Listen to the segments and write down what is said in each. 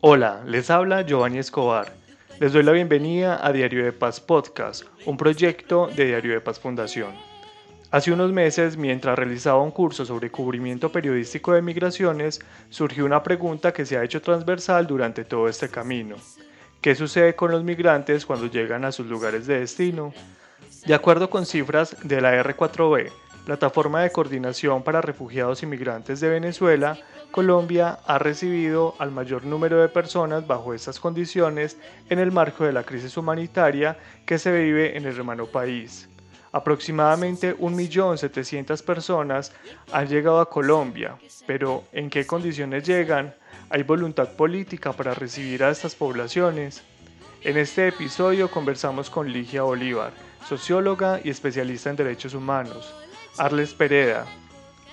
Hola, les habla Giovanni Escobar. Les doy la bienvenida a Diario de Paz Podcast, un proyecto de Diario de Paz Fundación. Hace unos meses, mientras realizaba un curso sobre cubrimiento periodístico de migraciones, surgió una pregunta que se ha hecho transversal durante todo este camino. ¿Qué sucede con los migrantes cuando llegan a sus lugares de destino? De acuerdo con cifras de la R4B, plataforma de coordinación para refugiados y migrantes de Venezuela, Colombia ha recibido al mayor número de personas bajo estas condiciones en el marco de la crisis humanitaria que se vive en el hermano país. Aproximadamente 1.700.000 personas han llegado a Colombia, pero ¿en qué condiciones llegan? ¿Hay voluntad política para recibir a estas poblaciones? En este episodio conversamos con Ligia Bolívar, socióloga y especialista en derechos humanos, Arles Pereda,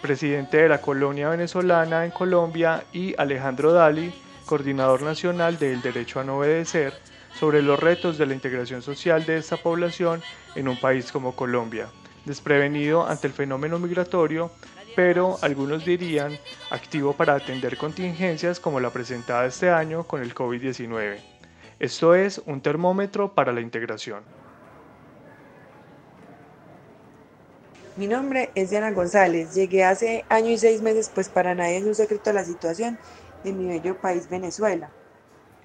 presidente de la colonia venezolana en Colombia, y Alejandro Dali, coordinador nacional del Derecho a no obedecer, sobre los retos de la integración social de esta población en un país como Colombia, desprevenido ante el fenómeno migratorio, pero algunos dirían activo para atender contingencias como la presentada este año con el COVID-19. Esto es un termómetro para la integración. Mi nombre es Diana González. Llegué hace año y seis meses, pues para nadie es un secreto la situación de mi bello país Venezuela.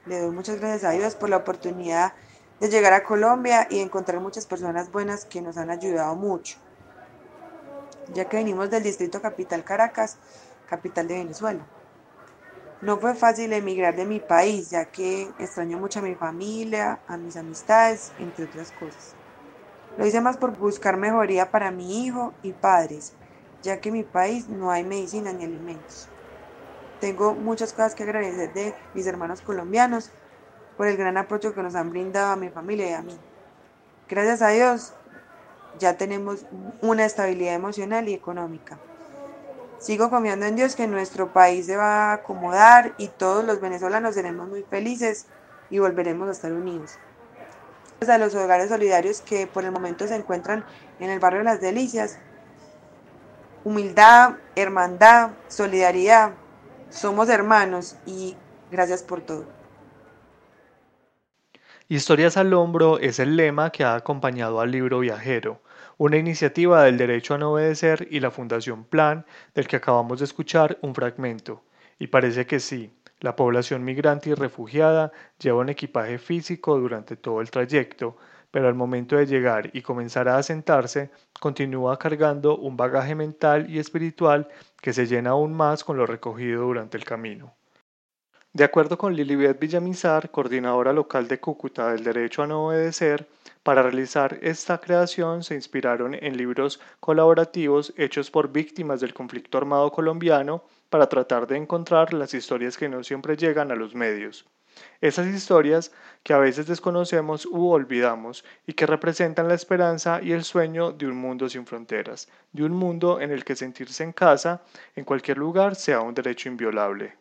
Le doy muchas gracias a Dios por la oportunidad de llegar a Colombia y encontrar muchas personas buenas que nos han ayudado mucho. Ya que venimos del distrito capital Caracas, capital de Venezuela. No fue fácil emigrar de mi país, ya que extraño mucho a mi familia, a mis amistades, entre otras cosas. Lo hice más por buscar mejoría para mi hijo y padres, ya que en mi país no hay medicina ni alimentos. Tengo muchas cosas que agradecer de mis hermanos colombianos por el gran apoyo que nos han brindado a mi familia y a mí. Gracias a Dios ya tenemos una estabilidad emocional y económica. Sigo confiando en Dios que nuestro país se va a acomodar y todos los venezolanos seremos muy felices y volveremos a estar unidos. A los hogares solidarios que por el momento se encuentran en el barrio de Las Delicias, humildad, hermandad, solidaridad, somos hermanos y gracias por todo. Historias al hombro es el lema que ha acompañado al libro Viajero, una iniciativa del Derecho a no obedecer y la Fundación Plan, del que acabamos de escuchar un fragmento. Y parece que sí, la población migrante y refugiada lleva un equipaje físico durante todo el trayecto, pero al momento de llegar y comenzar a asentarse, continúa cargando un bagaje mental y espiritual que se llena aún más con lo recogido durante el camino. De acuerdo con Lilibet Villamizar, coordinadora local de Cúcuta del Derecho a no obedecer, para realizar esta creación se inspiraron en libros colaborativos hechos por víctimas del conflicto armado colombiano para tratar de encontrar las historias que no siempre llegan a los medios. Esas historias que a veces desconocemos u olvidamos y que representan la esperanza y el sueño de un mundo sin fronteras, de un mundo en el que sentirse en casa, en cualquier lugar, sea un derecho inviolable.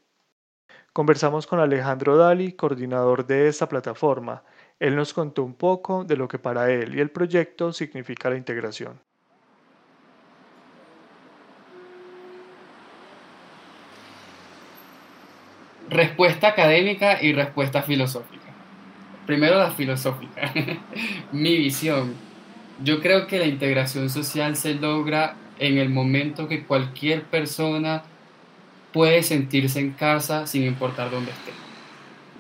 Conversamos con Alejandro Dali, coordinador de esta plataforma. Él nos contó un poco de lo que para él y el proyecto significa la integración. Respuesta académica y respuesta filosófica. Primero la filosófica. Mi visión. Yo creo que la integración social se logra en el momento que cualquier persona puede sentirse en casa sin importar dónde esté.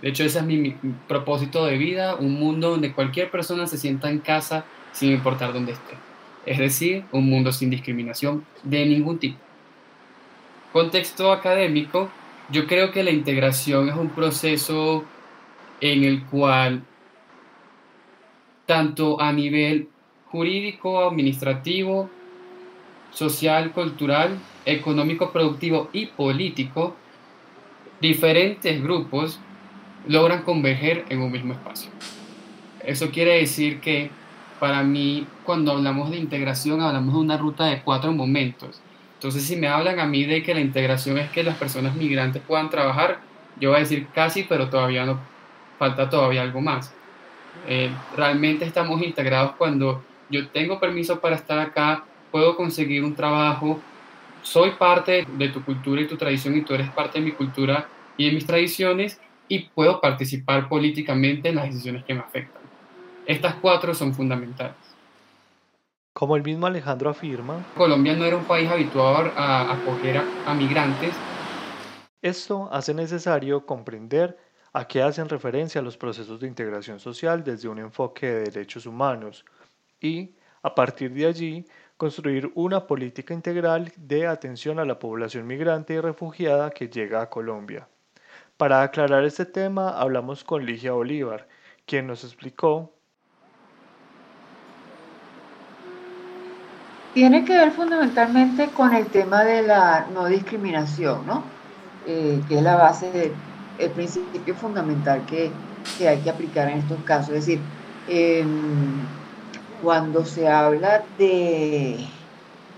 De hecho, ese es mi, propósito de vida, un mundo donde cualquier persona se sienta en casa sin importar dónde esté. Es decir, un mundo sin discriminación de ningún tipo. Contexto académico, yo creo que la integración es un proceso en el cual, tanto a nivel jurídico, administrativo, social, cultural, económico, productivo y político, diferentes grupos logran converger en un mismo espacio. Eso quiere decir que para mí, cuando hablamos de integración, hablamos de una ruta de cuatro momentos entonces, si me hablan a mí de que la integración es que las personas migrantes puedan trabajar, yo voy a decir casi, pero todavía no, falta todavía algo más. Eh, realmente estamos integrados cuando yo tengo permiso para estar acá, puedo conseguir un trabajo, soy parte de tu cultura y tu tradición y tú eres parte de mi cultura y de mis tradiciones y puedo participar políticamente en las decisiones que me afectan. Estas cuatro son fundamentales. Como el mismo Alejandro afirma, Colombia no era un país habituado a acoger a, migrantes. Esto hace necesario comprender a qué hacen referencia los procesos de integración social desde un enfoque de derechos humanos y, a partir de allí, construir una política integral de atención a la población migrante y refugiada que llega a Colombia. Para aclarar este tema hablamos con Ligia Bolívar, quien nos explicó Tiene que ver fundamentalmente con el tema de la no discriminación, ¿no? Eh, que es la base, el principio fundamental que, hay que aplicar en estos casos. Es decir, em, cuando se habla de,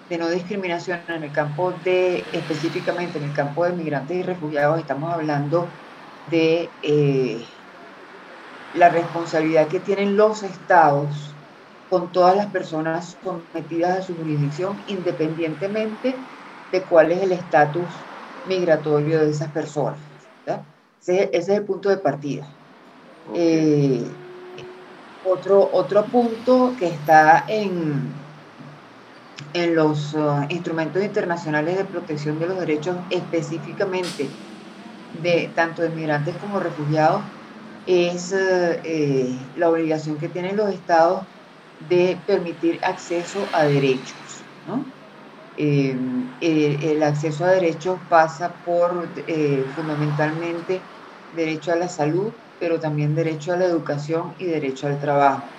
de no discriminación en el campo de, específicamente en el campo de migrantes y refugiados, estamos hablando de eh, la responsabilidad que tienen los estados con todas las personas sometidas a su jurisdicción, independientemente de cuál es el estatus migratorio de esas personas. Ese, es el punto de partida. Eh, otro, otro punto que está en, en los uh, instrumentos internacionales de protección de los derechos, específicamente de tanto de migrantes como refugiados, es uh, eh, la obligación que tienen los estados de permitir acceso a derechos. Eh, el acceso a derechos pasa por eh, fundamentalmente derecho a la salud, pero también derecho a la educación y derecho al trabajo.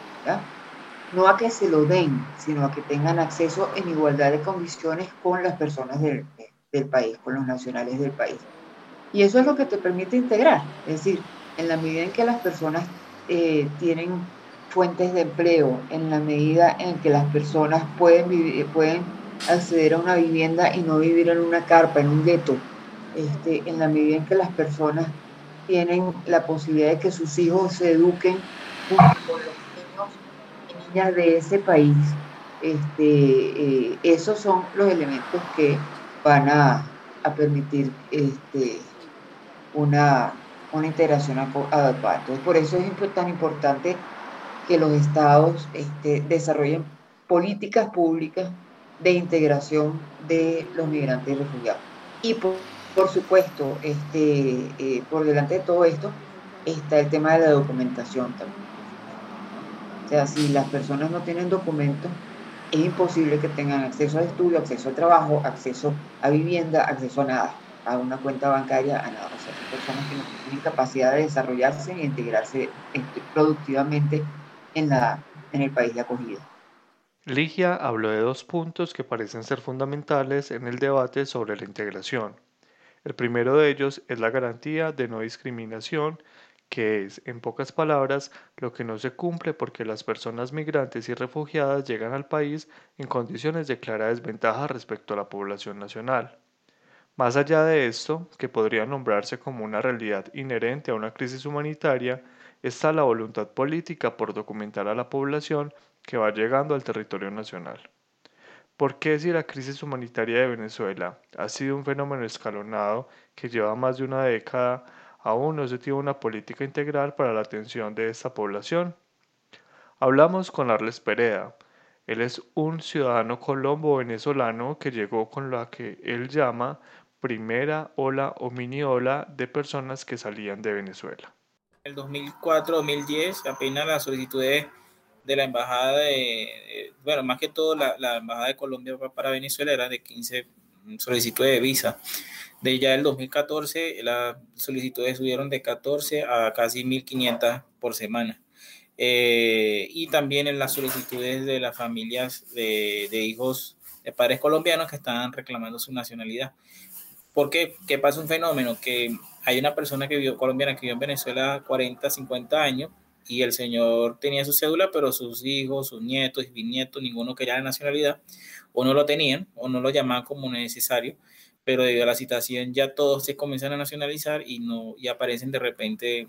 No a que se lo den, sino a que tengan acceso en igualdad de condiciones con las personas del, país, con los nacionales del país. Y eso es lo que te permite integrar, es decir, en la medida en que las personas eh, tienen fuentes de empleo, en la medida en que las personas pueden, vivir, pueden acceder a una vivienda y no vivir en una carpa, en un gueto, este, en la medida en que las personas tienen la posibilidad de que sus hijos se eduquen junto con los niños y niñas de ese país. Este, eh, esos son los elementos que van a, permitir este, una, una integración adecuada. Entonces, por eso es tan importante que los estados este, desarrollen políticas públicas de integración de los migrantes y refugiados. Y por, por supuesto, este, eh, por delante de todo esto está el tema de la documentación también. O sea, si las personas no tienen documentos, es imposible que tengan acceso al estudio, acceso al trabajo, acceso a vivienda, acceso a nada, a una cuenta bancaria, a nada. O sea, son personas que no tienen capacidad de desarrollarse e integrarse este, productivamente en, el país de acogida. Ligia habló de dos puntos que parecen ser fundamentales en el debate sobre la integración. El primero de ellos es la garantía de no discriminación, que es, en pocas palabras, lo que no se cumple porque las personas migrantes y refugiadas llegan al país en condiciones de clara desventaja respecto a la población nacional. Más allá de esto, que podría nombrarse como una realidad inherente a una crisis humanitaria, está la voluntad política por documentar a la población que va llegando al territorio nacional. ¿Por qué si la crisis humanitaria de Venezuela ha sido un fenómeno escalonado que lleva más de una década, aún no se tiene una política integral para la atención de esta población? Hablamos con Arles Pereda. Él es un ciudadano colombo-venezolano que llegó con la que él llama primera ola o mini ola de personas que salían de Venezuela. El 2004-2010 apenas las solicitudes de la embajada de, bueno, más que todo la, la, embajada de Colombia para Venezuela era de 15 solicitudes de visa. De ya el 2014 las solicitudes subieron de 14 a casi 1.500 por semana. Eh, y también en las solicitudes de las familias de, de, hijos de padres colombianos que están reclamando su nacionalidad. ¿Por qué? ¿Qué pasa un fenómeno? Que hay una persona que vivió, colombiana que vivió en Venezuela 40, 50 años y el señor tenía su cédula, pero sus hijos, sus nietos bisnietos, ninguno quería la nacionalidad, o no lo tenían, o no lo llamaban como necesario, pero debido a la situación ya todos se comienzan a nacionalizar y, no, y aparecen de repente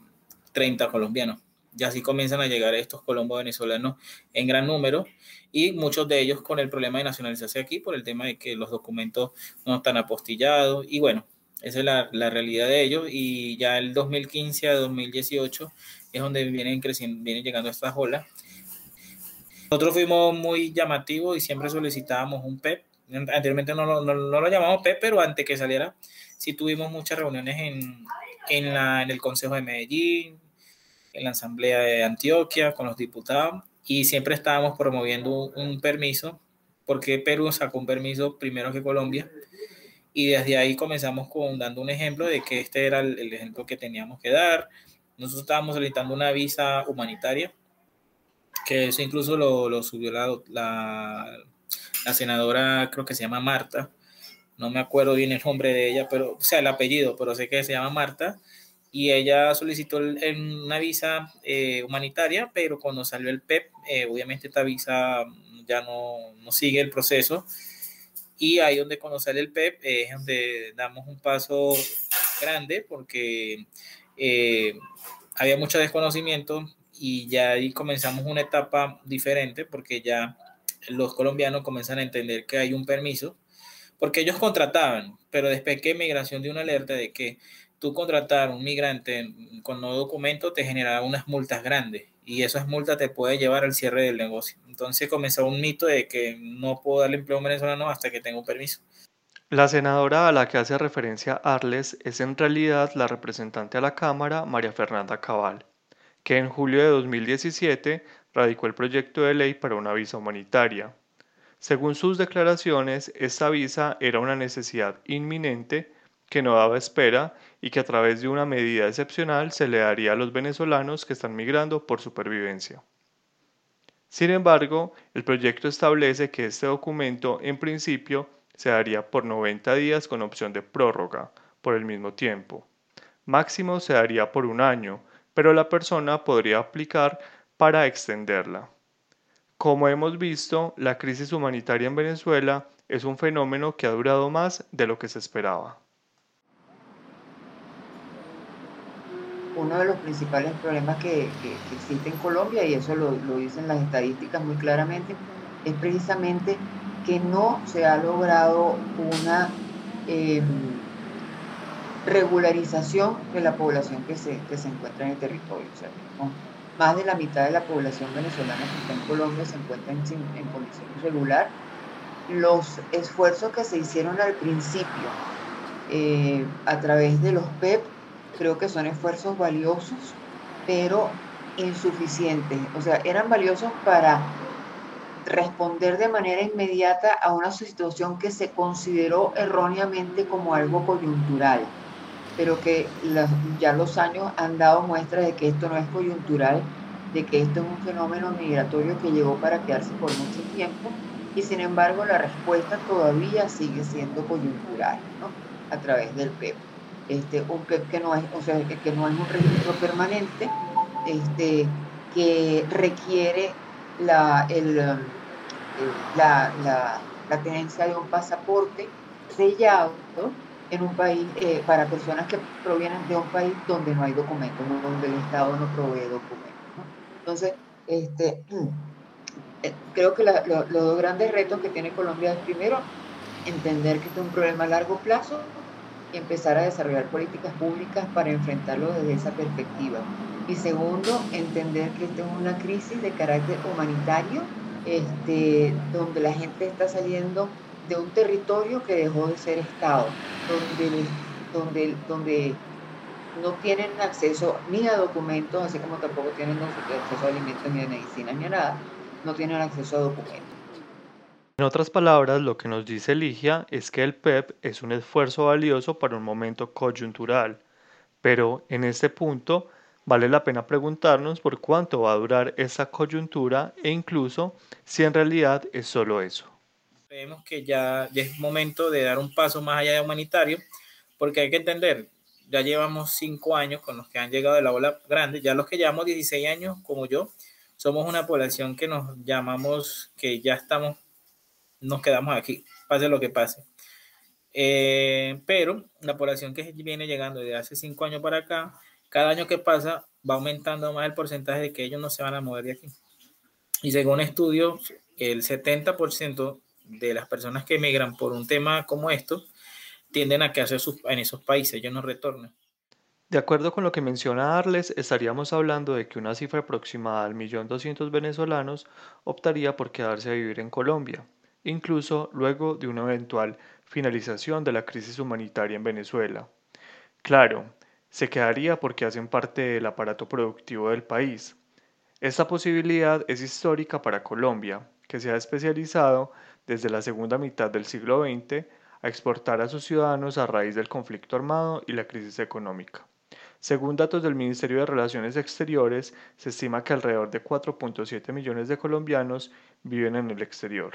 30 colombianos. Y así comienzan a llegar estos colombos venezolanos en gran número y muchos de ellos con el problema de nacionalizarse aquí por el tema de que los documentos no están apostillados y bueno, Esa es la, realidad de ellos y ya el 2015 a 2018 es donde vienen creciendo, vienen llegando estas olas. Nosotros fuimos muy llamativos y siempre solicitábamos un PEP. Anteriormente no, lo llamamos PEP, pero antes que saliera, sí tuvimos muchas reuniones en el Consejo de Medellín, en la Asamblea de Antioquia, con los diputados, y siempre estábamos promoviendo un, permiso, porque Perú sacó un permiso primero que Colombia, y desde ahí comenzamos con dando un ejemplo de que este era el, ejemplo que teníamos que dar. Nosotros estábamos solicitando una visa humanitaria, que eso incluso lo, lo subió la, la, la, senadora, creo que se llama Marta, no me acuerdo bien el nombre de ella, pero, o sea, el apellido, pero sé que se llama Marta, y ella solicitó una visa eh, humanitaria, pero cuando salió el PEP, e eh, obviamente esta visa ya no, no sigue el proceso y ahí donde conocer el PEP es donde damos un paso grande porque eh, había mucho desconocimiento y ya ahí comenzamos una etapa diferente porque ya los colombianos comienzan a entender que hay un permiso, porque ellos contrataban, pero después que migración dio una alerta de que tú contratar un migrante con no documento te generaba unas multas grandes y esas multas te puede llevar al cierre del negocio. Entonces comenzó un mito de que no puedo darle empleo a un venezolano hasta que tenga un permiso. La senadora a la que hace referencia Arles es en realidad la representante a la Cámara, María Fernanda Cabal, que en julio de 2017 radicó el proyecto de ley para una visa humanitaria. Según sus declaraciones, esta visa era una necesidad inminente que no daba espera y que a través de una medida excepcional se le daría a los venezolanos que están migrando por supervivencia. Sin embargo, el proyecto establece que este documento en principio se daría por 90 días con opción de prórroga por el mismo tiempo. Máximo se daría por un año, pero la persona podría aplicar para extenderla. Como hemos visto, la crisis humanitaria en Venezuela es un fenómeno que ha durado más de lo que se esperaba. Uno de los principales problemas que, existe en Colombia, y eso lo, dicen las estadísticas muy claramente, es precisamente que no se ha logrado una em, regularización de la población que se, se encuentra en el territorio. O sea, más de la mitad de la población venezolana que está en Colombia se encuentra en, en condición irregular. Los esfuerzos que se hicieron al principio eh, a través de los PEP creo que son esfuerzos valiosos, pero insuficientes. O sea, eran valiosos para responder de manera inmediata a una situación que se consideró erróneamente como algo coyuntural, pero que ya los años han dado muestra de que esto no es coyuntural, de que esto es un fenómeno migratorio que llegó para quedarse por mucho tiempo y sin embargo la respuesta todavía sigue siendo coyuntural, ¿no? A través del PEP este, que no es, o sea, que no es un registro permanente, este, que requiere la, el, eh, la, la, la, tenencia de un pasaporte sellado en un país eh, para personas que provienen de un país donde no hay documentos, donde el Estado no provee documentos. Entonces, este, eh, creo que los dos grandes retos que tiene Colombia es primero entender que es un problema a largo plazo y empezar a desarrollar políticas públicas para enfrentarlo desde esa perspectiva. Y segundo, entender que esta es una crisis de carácter humanitario, este, donde la gente está saliendo de un territorio que dejó de ser Estado, donde, donde, donde no tienen acceso ni a documentos, así como tampoco tienen acceso a alimentos ni a medicinas ni a nada, no tienen acceso a documentos. En otras palabras, lo que nos dice Ligia es que el PEP es un esfuerzo valioso para un momento coyuntural, pero en este punto vale la pena preguntarnos por cuánto va a durar esa coyuntura e incluso si en realidad es solo eso. Creemos que ya, ya es momento de dar un paso más allá de humanitario, porque hay que entender, ya llevamos cinco años con los que han llegado de la ola grande, ya los que llevamos 16 años como yo, somos una población que nos llamamos, que ya estamos nos quedamos aquí, pase lo que pase. Eh, pero la población que viene llegando desde hace cinco años para acá, cada año que pasa va aumentando más el porcentaje de que ellos no se van a mover de aquí. Y según estudios, el 70% de las personas que emigran por un tema como esto, tienden a quedarse en esos países, ellos no retornan. De acuerdo con lo que menciona Arles, estaríamos hablando de que una cifra aproximada al millón doscientos venezolanos optaría por quedarse a vivir en Colombia, incluso luego de una eventual finalización de la crisis humanitaria en Venezuela. Claro, se quedaría porque hacen parte del aparato productivo del país. Esta posibilidad es histórica para Colombia, que se ha especializado desde la segunda mitad del siglo XX a exportar a sus ciudadanos a raíz del conflicto armado y la crisis económica. Según datos del Ministerio de Relaciones Exteriores, se estima que alrededor de 4.7 millones de colombianos viven en el exterior.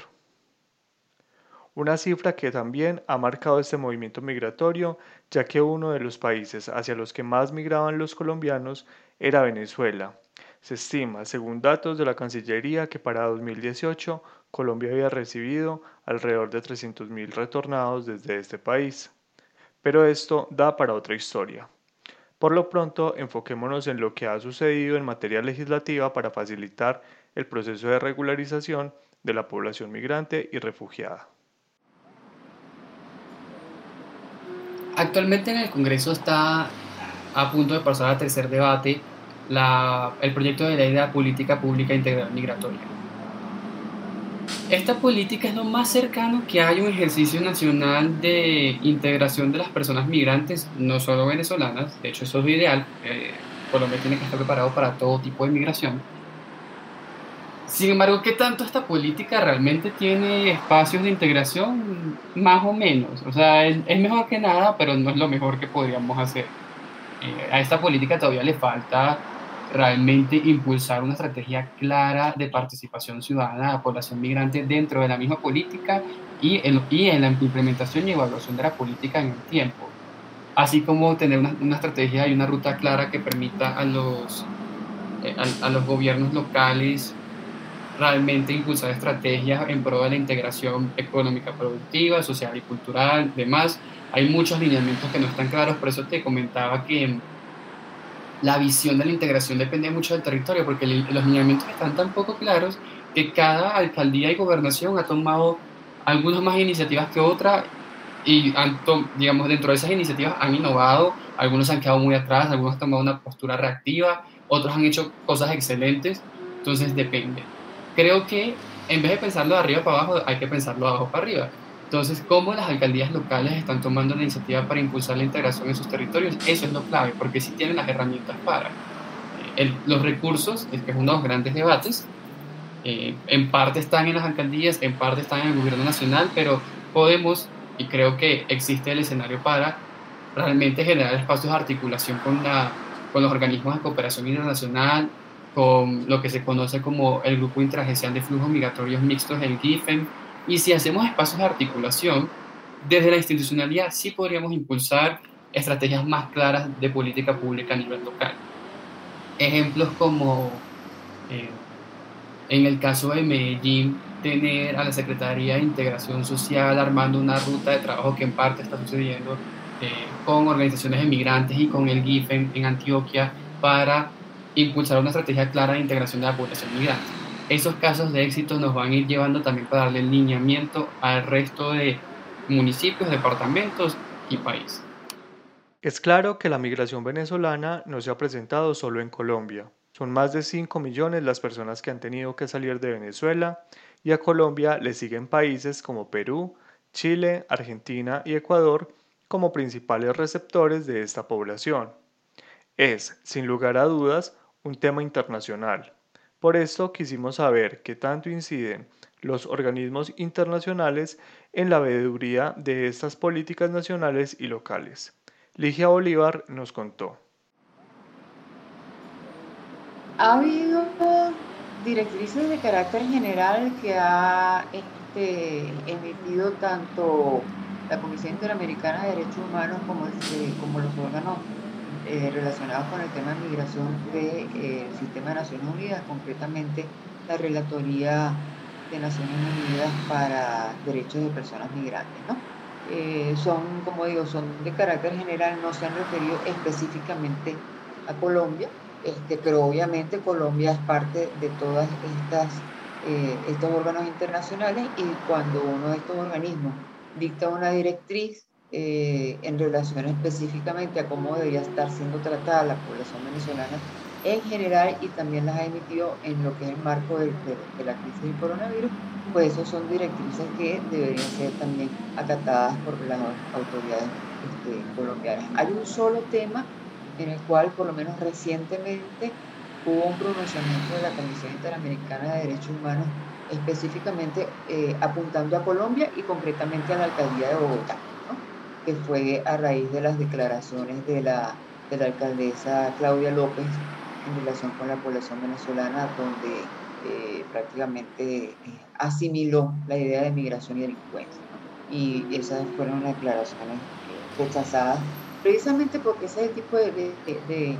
Una cifra que también ha marcado este movimiento migratorio, ya que uno de los países hacia los que más migraban los colombianos era Venezuela. Se estima, según datos de la Cancillería, que para 2018 Colombia había recibido alrededor de 300.000 retornados desde este país. Pero esto da para otra historia. Por lo pronto, enfoquémonos en lo que ha sucedido en materia legislativa para facilitar el proceso de regularización de la población migrante y refugiada. Actualmente en el Congreso está a punto de pasar al tercer debate el proyecto de ley de la política pública integral migratoria. Esta política es lo más cercano que hay a un ejercicio nacional de integración de las personas migrantes, no solo venezolanas, de hecho eso es lo ideal, eh, Colombia tiene que estar preparado para todo tipo de migración. Sin embargo, ¿qué tanto esta política realmente tiene espacios de integración? Más o menos, o sea, es, mejor que nada, pero no es lo mejor que podríamos hacer. Eh, a esta política todavía le falta realmente impulsar una estrategia clara de participación ciudadana de la población migrante dentro de la misma política y en, y en la implementación y evaluación de la política en el tiempo, así como tener una, una estrategia y una ruta clara que permita a los, eh, a, a los gobiernos locales realmente impulsar estrategias en pro de la integración económica productiva, social y cultural, demás. Hay muchos lineamientos que no están claros, por eso te comentaba que la visión de la integración depende mucho del territorio, porque los lineamientos están tan poco claros que cada alcaldía y gobernación ha tomado algunas más iniciativas que otras y han digamos dentro de esas iniciativas han innovado, algunos han quedado muy atrás, algunos han tomado una postura reactiva, otros han hecho cosas excelentes, entonces depende. Creo que en vez de pensarlo de arriba para abajo, hay que pensarlo de abajo para arriba. Entonces, ¿cómo las alcaldías locales están tomando la iniciativa para impulsar la integración en sus territorios? Eso es lo clave, porque sí tienen las herramientas para. Eh, los recursos, que es uno de los grandes debates, eh, en parte están en las alcaldías, en parte están en el gobierno nacional, pero podemos, y creo que existe el escenario para realmente generar espacios de articulación con, la, con los organismos de cooperación internacional, con lo que se conoce como el Grupo Interagencial de Flujos Migratorios Mixtos, el GIFEM, y si hacemos espacios de articulación, desde la institucionalidad sí podríamos impulsar estrategias más claras de política pública a nivel local. Ejemplos como, eh, en el caso de Medellín, tener a la Secretaría de Integración Social armando una ruta de trabajo que en parte está sucediendo eh, con organizaciones de migrantes y con el GIFEN en Antioquia para impulsar una estrategia clara de integración de la población migrante esos casos de éxito nos van a ir llevando también para darle lineamiento al resto de municipios, departamentos y país. Es claro que la migración venezolana no se ha presentado solo en Colombia. Son más de 5 millones las personas que han tenido que salir de Venezuela y a Colombia le siguen países como Perú, Chile, Argentina y Ecuador como principales receptores de esta población. Es, sin lugar a dudas, un tema internacional, por esto quisimos saber qué tanto inciden los organismos internacionales en la veeduría de estas políticas nacionales y locales. Ligia Bolívar nos contó. Ha habido directrices de carácter general que ha este, emitido tanto la Comisión Interamericana de Derechos Humanos como, este, como los órganos eh, relacionados con el tema de migración del de, eh, sistema de Naciones Unidas, concretamente la Relatoría de Naciones Unidas para Derechos de Personas Migrantes. ¿no? Eh, son, como digo, son de carácter general, no se han referido específicamente a Colombia, este, pero obviamente Colombia es parte de todas estas estos órganos internacionales y cuando uno de estos organismos dicta una directriz eh, en relación específicamente a cómo debería estar siendo tratada la población venezolana en general y también las ha emitido en lo que es el marco de, la crisis del coronavirus, pues esos son directrices que deberían ser también acatadas por las autoridades este, colombianas. Hay un solo tema en el cual, por lo menos recientemente, hubo un pronunciamiento de la Comisión Interamericana de Derechos Humanos específicamente eh, apuntando a Colombia y concretamente a la alcaldía de Bogotá, fue a raíz de las declaraciones de la, de la alcaldesa Claudia López en relación con la población venezolana, donde eh, prácticamente eh, asimiló la idea de migración y delincuencia. Y esas fueron declaraciones rechazadas precisamente porque ese es tipo de, de,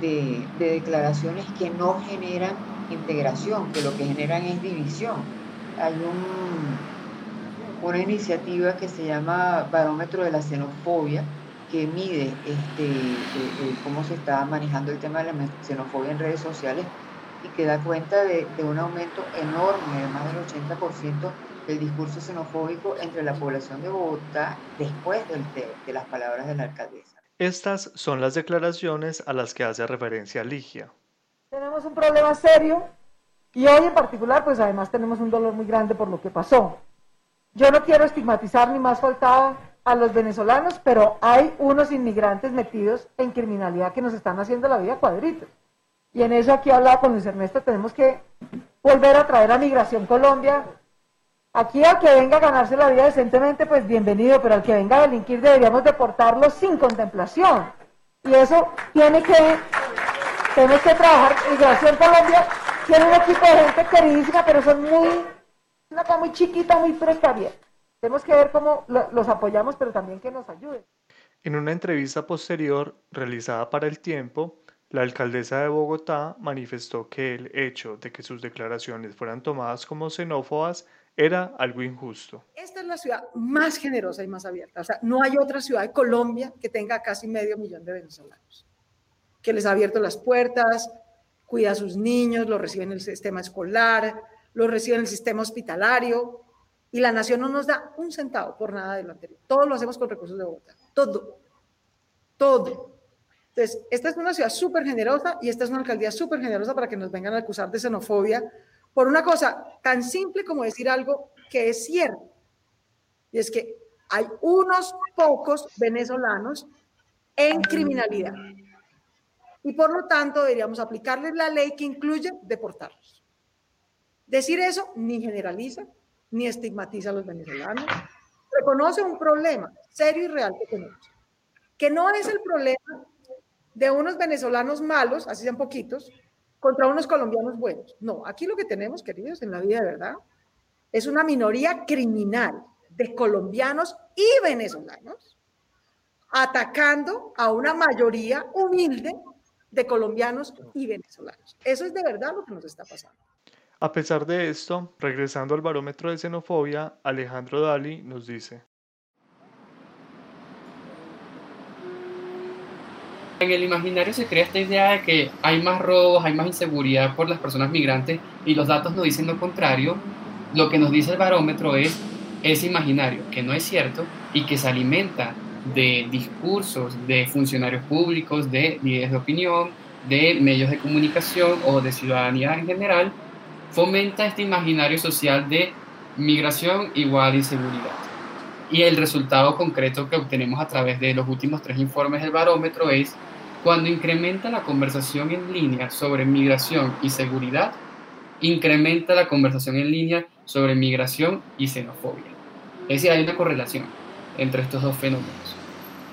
de, declaraciones que no generan integración, que lo que generan es división. Hay un, una iniciativa que se llama Barómetro de la Xenofobia, que mide este, eh, eh, cómo se está manejando el tema de la xenofobia en redes sociales y que da cuenta de, de un aumento enorme de más del 80% del discurso xenofóbico entre la población de Bogotá después del, de, de las palabras de la alcaldesa. Estas son las declaraciones a las que hace referencia Ligia. Tenemos un problema serio y hoy en particular, pues además tenemos un dolor muy grande por lo que pasó. Yo no quiero estigmatizar ni más faltaba a los venezolanos, pero hay unos inmigrantes metidos en criminalidad que nos están haciendo la vida cuadritos. Y en eso aquí hablaba con Luis Ernesto, tenemos que volver a traer a Migración Colombia Aquí al que venga a ganarse la vida decentemente, pues bienvenido, pero al que venga a delinquir deberíamos deportarlo sin contemplación. Y eso tiene que, tenemos que trabajar. Migración Colombia tiene un equipo de gente queridísima, pero son muy, muy chiquita, muy precaria. Tenemos que ver cómo los apoyamos, pero también que nos ayuden. En una entrevista posterior realizada para El Tiempo, la alcaldesa de Bogotá manifestó que el hecho de que sus declaraciones fueran tomadas como xenófobas era algo injusto. Esta es la ciudad más generosa y más abierta. O sea, no hay otra ciudad de Colombia que tenga casi medio millón de venezolanos, que les ha abierto las puertas, cuida a sus niños, los recibe en el sistema escolar, los recibe en el sistema hospitalario, y la nación no nos da un centavo por nada de lo anterior. Todo lo hacemos con recursos de Bogotá. Todo. Todo. Entonces, esta es una ciudad súper generosa y esta es una alcaldía súper generosa para que nos vengan a acusar de xenofobia por una cosa tan simple como decir algo que es cierto. Y es que hay unos pocos venezolanos en criminalidad. Y por lo tanto deberíamos aplicarles la ley que incluye deportarlos. Decir eso ni generaliza, ni estigmatiza a los venezolanos. Reconoce un problema serio y real que tenemos. Que no es el problema de unos venezolanos malos, así sean poquitos, contra unos colombianos buenos. No, aquí lo que tenemos, queridos, en la vida de verdad, es una minoría criminal de colombianos y venezolanos atacando a una mayoría humilde de colombianos y venezolanos. Eso es de verdad lo que nos está pasando. A pesar de esto, regresando al barómetro de xenofobia, Alejandro Dali nos dice, en el imaginario se crea esta idea de que hay más robos, hay más inseguridad por las personas migrantes y los datos nos dicen lo contrario. Lo que nos dice el barómetro es ese imaginario, que no es cierto y que se alimenta de discursos de funcionarios públicos, de líderes de opinión, de medios de comunicación o de ciudadanía en general, fomenta este imaginario social de migración igual inseguridad. Y el resultado concreto que obtenemos a través de los últimos tres informes del barómetro es cuando incrementa la conversación en línea sobre migración y seguridad, incrementa la conversación en línea sobre migración y xenofobia. Es decir, hay una correlación entre estos dos fenómenos.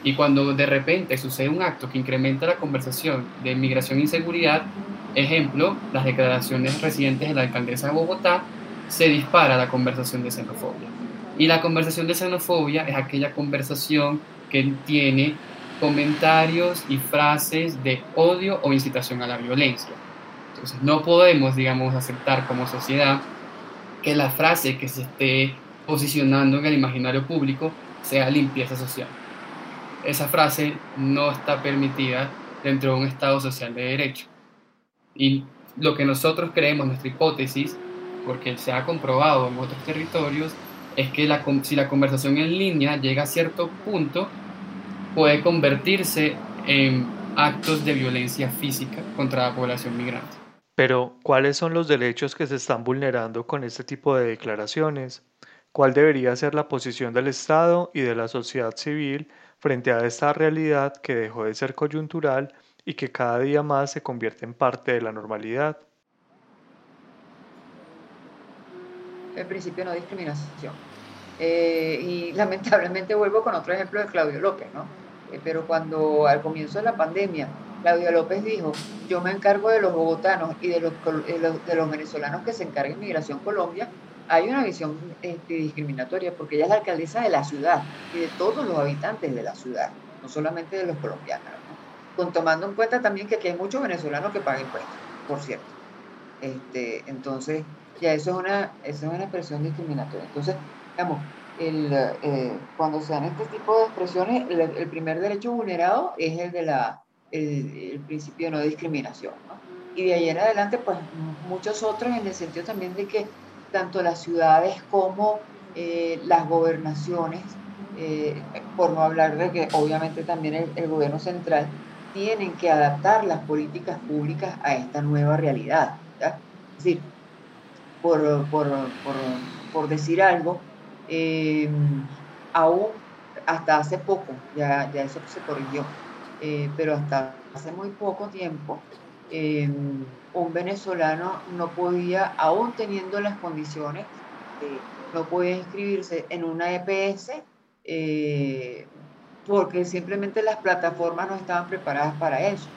Y cuando de repente sucede un acto que incrementa la conversación de migración y seguridad, ejemplo, las declaraciones recientes de la alcaldesa de Bogotá, se dispara la conversación de xenofobia. Y la conversación de xenofobia es aquella conversación que tiene comentarios y frases de odio o incitación a la violencia. Entonces no podemos, digamos, aceptar como sociedad que la frase que se esté posicionando en el imaginario público sea limpieza social. Esa frase no está permitida dentro de un Estado social de derecho. Y lo que nosotros creemos, nuestra hipótesis, porque se ha comprobado en otros territorios, es que la, si la conversación en línea llega a cierto punto, puede convertirse en actos de violencia física contra la población migrante. Pero, ¿cuáles son los derechos que se están vulnerando con este tipo de declaraciones? ¿Cuál debería ser la posición del Estado y de la sociedad civil frente a esta realidad que dejó de ser coyuntural y que cada día más se convierte en parte de la normalidad? El principio de no discriminación. Eh, y lamentablemente vuelvo con otro ejemplo de Claudio López, ¿no? Eh, pero cuando al comienzo de la pandemia Claudio López dijo, yo me encargo de los bogotanos y de los, de los, venezolanos que se encarguen de Migración Colombia, hay una visión este, discriminatoria porque ella es la alcaldesa de la ciudad y de todos los habitantes de la ciudad, no solamente de los colombianos, con tomando en cuenta también que aquí hay muchos venezolanos que pagan impuestos, por cierto. Este, entonces, ya eso es una, eso es una expresión discriminatoria. Entonces, digamos, el, eh, cuando se dan este tipo de expresiones, el, primer derecho vulnerado es el de la el, principio de no discriminación. Y de ahí en adelante, pues muchos otros en el sentido también de que tanto las ciudades como eh, las gobernaciones, eh, por no hablar de que obviamente también el, gobierno central, tienen que adaptar las políticas públicas a esta nueva realidad. Es decir, por, decir algo, eh, aún hasta hace poco, ya, eso se corrigió, pero hasta hace muy poco tiempo, eh, un venezolano no podía, aún teniendo las condiciones, no podía inscribirse en una EPS porque simplemente las plataformas no estaban preparadas para eso.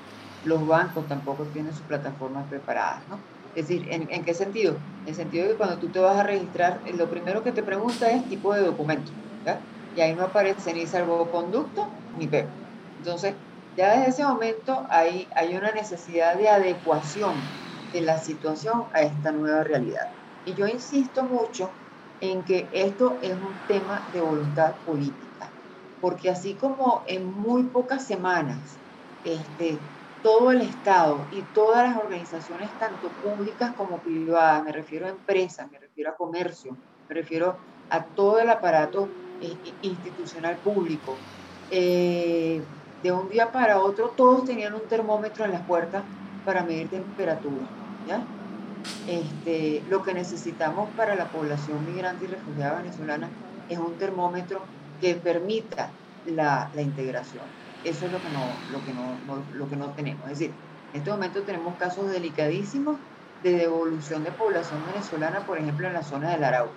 Los bancos tampoco tienen sus plataformas preparadas, ¿no? Es decir, ¿en, qué sentido? En el sentido de que cuando tú te vas a registrar, lo primero que te pregunta es tipo de documento, ¿ya? Y ahí no aparece ni salvoconducto ni PEP. Entonces, ya desde ese momento hay, hay una necesidad de adecuación de la situación a esta nueva realidad. Y yo insisto mucho en que esto es un tema de voluntad política, porque así como en muy pocas semanas este, todo el Estado y todas las organizaciones, tanto públicas como privadas, me refiero a empresas, me refiero a comercio, me refiero a todo el aparato eh, institucional público, eh, de un día para otro todos tenían un termómetro en las puertas para medir temperatura. ¿ya? Este, lo que necesitamos para la población migrante y refugiada venezolana es un termómetro que permita la, la integración. Eso es lo que no, lo que no, lo que no tenemos. Es decir, en este momento tenemos casos delicadísimos de devolución de población venezolana, por ejemplo, en la zona del Arauca.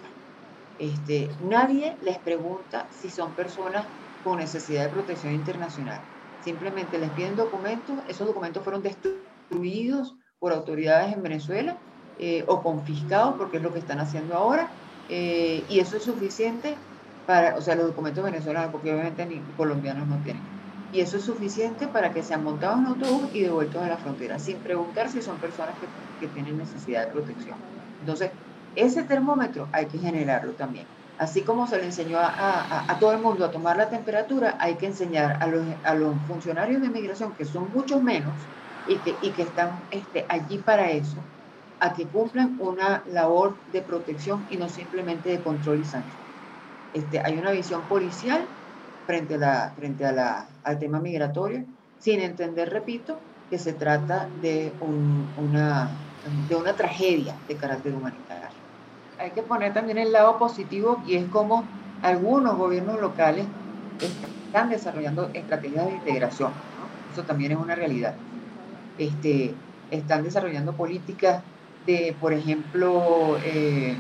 Este, nadie les pregunta si son personas con necesidad de protección internacional. Simplemente les piden documentos, esos documentos fueron destruidos por autoridades en Venezuela eh, o confiscados, porque es lo que están haciendo ahora, eh, y eso es suficiente para, o sea, los documentos venezolanos, porque obviamente ni colombianos no tienen y eso es suficiente para que sean montados en autobús y devueltos a la frontera, sin preguntar si son personas que, que tienen necesidad de protección. Entonces, ese termómetro hay que generarlo también. Así como se le enseñó a, todo el mundo a tomar la temperatura, hay que enseñar a los, funcionarios de migración, que son muchos menos y que, están este, allí para eso, a que cumplan una labor de protección y no simplemente de control y sanción. Este, hay una visión policial frente, al tema migratorio, sin entender, repito, que se trata de una tragedia de carácter humanitario. Hay que poner también el lado positivo y es como algunos gobiernos locales están desarrollando estrategias de integración. Eso también es una realidad. Este, están desarrollando políticas de, por ejemplo, eh,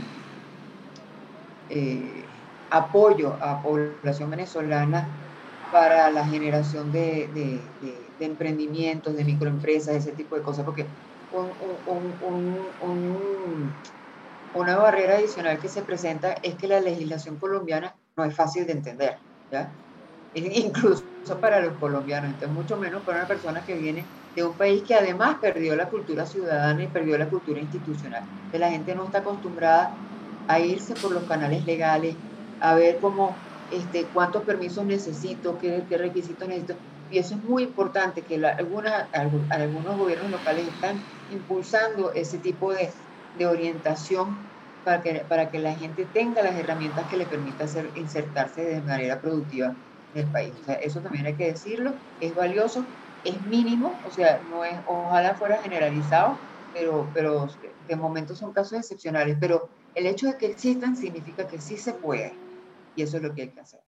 eh, apoyo a población venezolana para la generación de, emprendimientos, de microempresas, ese tipo de cosas, porque una barrera adicional que se presenta es que la legislación colombiana no es fácil de entender, ¿ya? incluso para los colombianos, entonces mucho menos para una persona que viene de un país que además perdió la cultura ciudadana y perdió la cultura institucional. Que la gente no está acostumbrada a irse por los canales legales, a ver cómo, este, cuántos permisos necesito, qué, requisitos necesito. Y eso es muy importante, que algunas, algunos gobiernos locales están impulsando ese tipo de, de orientación para que, para que la gente tenga las herramientas que le permita hacer, insertarse de manera productiva en el país. Eso también hay que decirlo, es valioso, es mínimo, o sea, no es, ojalá fuera generalizado, pero, pero de momento son casos excepcionales, pero el hecho de que existan significa que sí se puede, y eso es lo que hay que hacer.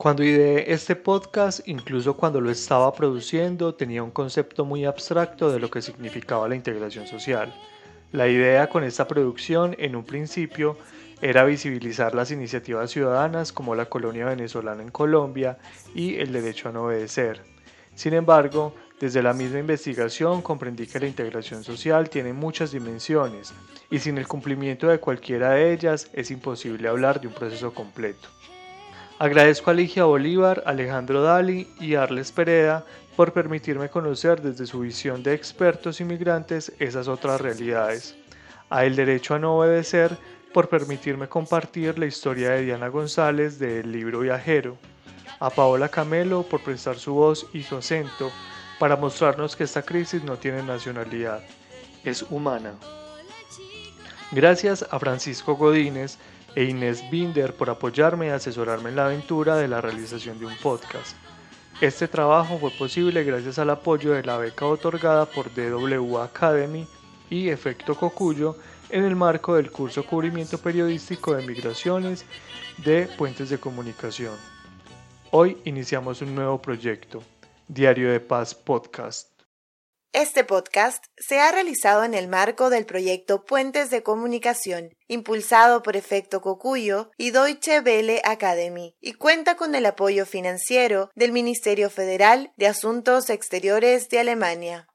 Cuando ideé este podcast, incluso cuando lo estaba produciendo, tenía un concepto muy abstracto de lo que significaba la integración social. La idea con esta producción, en un principio, era visibilizar las iniciativas ciudadanas como la colonia venezolana en Colombia y el derecho a no obedecer. Sin embargo, desde la misma investigación comprendí que la integración social tiene muchas dimensiones y sin el cumplimiento de cualquiera de ellas es imposible hablar de un proceso completo. Agradezco a Ligia Bolívar, Alejandro Dali y Arles Pereda por permitirme conocer desde su visión de expertos inmigrantes esas otras realidades. A El Derecho a No Obedecer por permitirme compartir la historia de Diana González del libro Viajero. A Paola Camelo por prestar su voz y su acento para mostrarnos que esta crisis no tiene nacionalidad, es humana. Gracias a Francisco Godínez e Inés Binder por apoyarme y asesorarme en la aventura de la realización de un podcast. Este trabajo fue posible gracias al apoyo de la beca otorgada por DW Academy y Efecto Cocuyo en el marco del curso Cubrimiento Periodístico de Migraciones de Puentes de Comunicación. Hoy iniciamos un nuevo proyecto, Diario de Paz Podcast. Este podcast se ha realizado en el marco del proyecto Puentes de Comunicación, impulsado por Efecto Cocuyo y Deutsche Welle Academy, y cuenta con el apoyo financiero del Ministerio Federal de Asuntos Exteriores de Alemania.